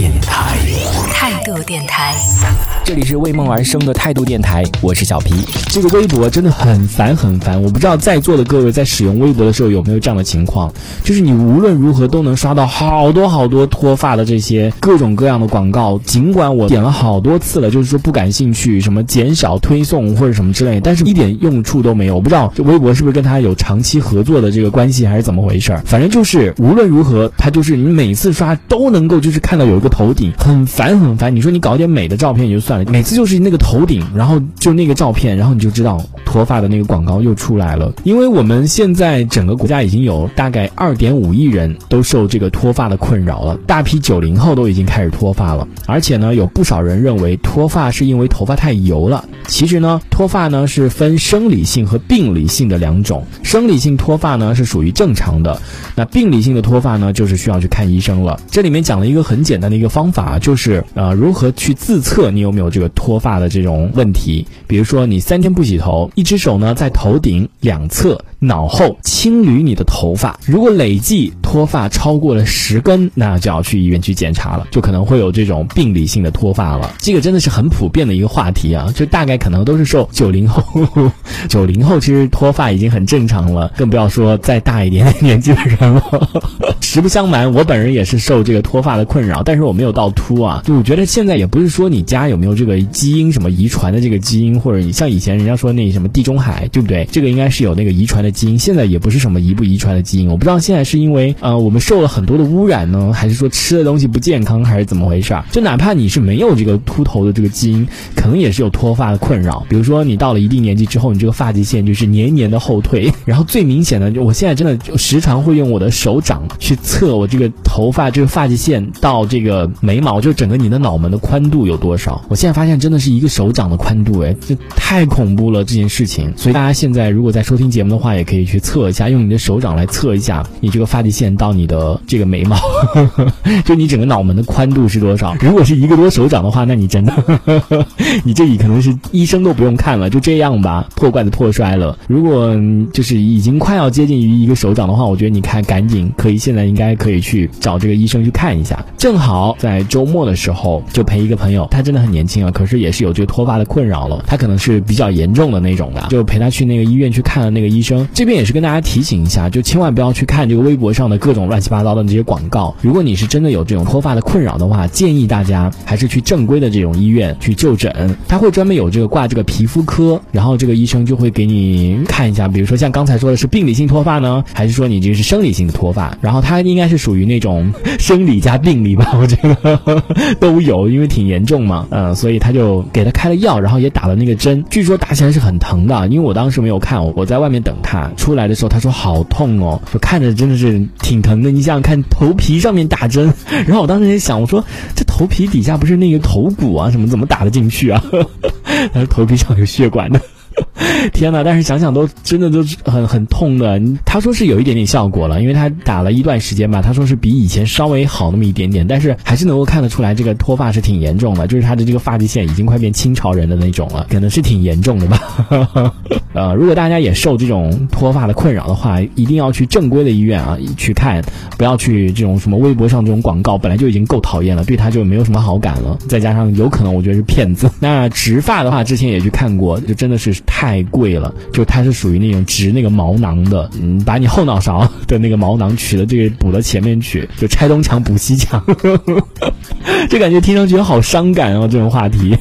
电台。态度电台。这里是为梦而生的态度电台，我是小皮。这个微博真的很烦很烦，我不知道在座的各位在使用微博的时候有没有这样的情况，就是你无论如何都能刷到好多好多脱发的这些各种各样的广告，尽管我点了好多次了，就是说不感兴趣，什么减少推送或者什么之类，但是一点用处都没有。我不知道这微博是不是跟他有长期合作的这个关系，还是怎么回事儿？反正就是无论如何，他就是你每次刷都能够就是看到有一个头顶，很烦很烦。你说你搞点美的照片也就算了，每次就是那个头顶，然后就那个照片，然后你就知道脱发的那个广告又出来了。因为我们现在整个国家已经有大概二点五亿人都受这个脱发的困扰了，大批九零后都已经开始脱发了，而且呢，有不少人认为脱发是因为头发太油了。其实呢，脱发呢是分生理性和病理性的两种，生理性脱发呢是属于正常的，那病理性的脱发呢就是需要去看医生了。这里面讲了一个很简单的一个方法，就是呃如何去自测你有没有这个脱发的这种问题。比如说你三天不洗头，一只手呢在头顶两侧。脑后轻捋你的头发，如果累计脱发超过了十根，那就要去医院去检查了，就可能会有这种病理性的脱发了。这个真的是很普遍的一个话题啊，就大概可能都是受九零后，九零后其实脱发已经很正常了，更不要说再大一点年纪的人了。实不相瞒，我本人也是受这个脱发的困扰，但是我没有到秃啊。就我觉得现在也不是说你家有没有这个基因什么遗传的这个基因，或者你像以前人家说那什么地中海，对不对？这个应该是有那个遗传的。基因现在也不是什么遗不遗传的基因，我不知道现在是因为呃我们受了很多的污染呢，还是说吃的东西不健康，还是怎么回事儿？就哪怕你是没有这个秃头的这个基因，可能也是有脱发的困扰。比如说你到了一定年纪之后，你这个发际线就是年年的后退，然后最明显的就我现在真的时常会用我的手掌去测我这个头发这个发际线到这个眉毛，就整个你的脑门的宽度有多少。我现在发现真的是一个手掌的宽度，哎，这太恐怖了这件事情。所以大家现在如果在收听节目的话，也可以去测一下，用你的手掌来测一下你这个发际线到你的这个眉毛，就你整个脑门的宽度是多少。如果是一个多手掌的话，那你真的，你这里可能是医生都不用看了，就这样吧，破罐子破摔了。如果就是已经快要接近于一个手掌的话，我觉得你看赶紧可以，现在应该可以去找这个医生去看一下。正好在周末的时候就陪一个朋友，他真的很年轻啊，可是也是有这个脱发的困扰了，他可能是比较严重的那种的，就陪他去那个医院去看了那个医生。这边也是跟大家提醒一下，就千万不要去看这个微博上的各种乱七八糟的这些广告。如果你是真的有这种脱发的困扰的话，建议大家还是去正规的这种医院去就诊。他会专门有这个挂这个皮肤科，然后这个医生就会给你看一下，比如说像刚才说的是病理性脱发呢，还是说你这个是生理性的脱发？然后他应该是属于那种生理加病理吧，我觉得都有，因为挺严重嘛，嗯，所以他就给他开了药，然后也打了那个针，据说打起来是很疼的，因为我当时没有看，我在外面等他出来的时候，他说好痛哦，就看着真的是挺疼的。你想想看，头皮上面打针，然后我当时也想，我说这头皮底下不是那个头骨啊，什么怎么打得进去啊？他说头皮上有血管的。天哪！但是想想都真的都是很很痛的。他说是有一点点效果了，因为他打了一段时间吧。他说是比以前稍微好那么一点点，但是还是能够看得出来这个脱发是挺严重的，就是他的这个发际线已经快变清朝人的那种了，可能是挺严重的吧。呃，如果大家也受这种脱发的困扰的话，一定要去正规的医院啊去看，不要去这种什么微博上这种广告，本来就已经够讨厌了，对他就没有什么好感了。再加上有可能我觉得是骗子。那植发的话，之前也去看过，就真的是太太贵了。就它是属于那种植那个毛囊的，嗯，把你后脑勺的那个毛囊取了，这个补到前面去，就拆东墙补西墙，就感觉听上去好伤感哦，这种话题。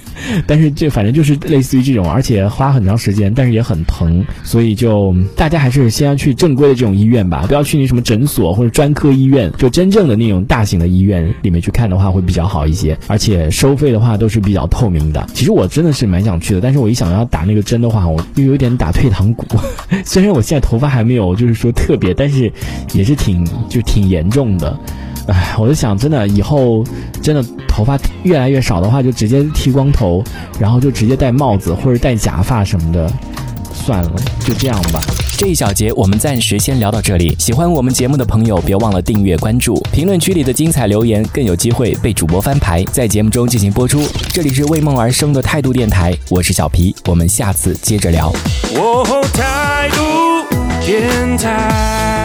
但是这反正就是类似于这种，而且花很长时间，但是也很疼，所以就大家还是先要去正规的这种医院吧，不要去那什么诊所或者专科医院，就真正的那种大型的医院里面去看的话会比较好一些，而且收费的话都是比较透明的。其实我真的是蛮想去的，但是我一想要打那个针的话，我又有点打退堂鼓。虽然我现在头发还没有就是说特别，但是也是挺就挺严重的。唉，我就想，真的以后真的头发越来越少的话，就直接剃光头，然后就直接戴帽子或者戴假发什么的。算了，就这样吧。这一小节我们暂时先聊到这里。喜欢我们节目的朋友，别忘了订阅关注。评论区里的精彩留言更有机会被主播翻牌，在节目中进行播出。这里是为梦而生的态度电台，我是小皮，我们下次接着聊。哦，态度电台。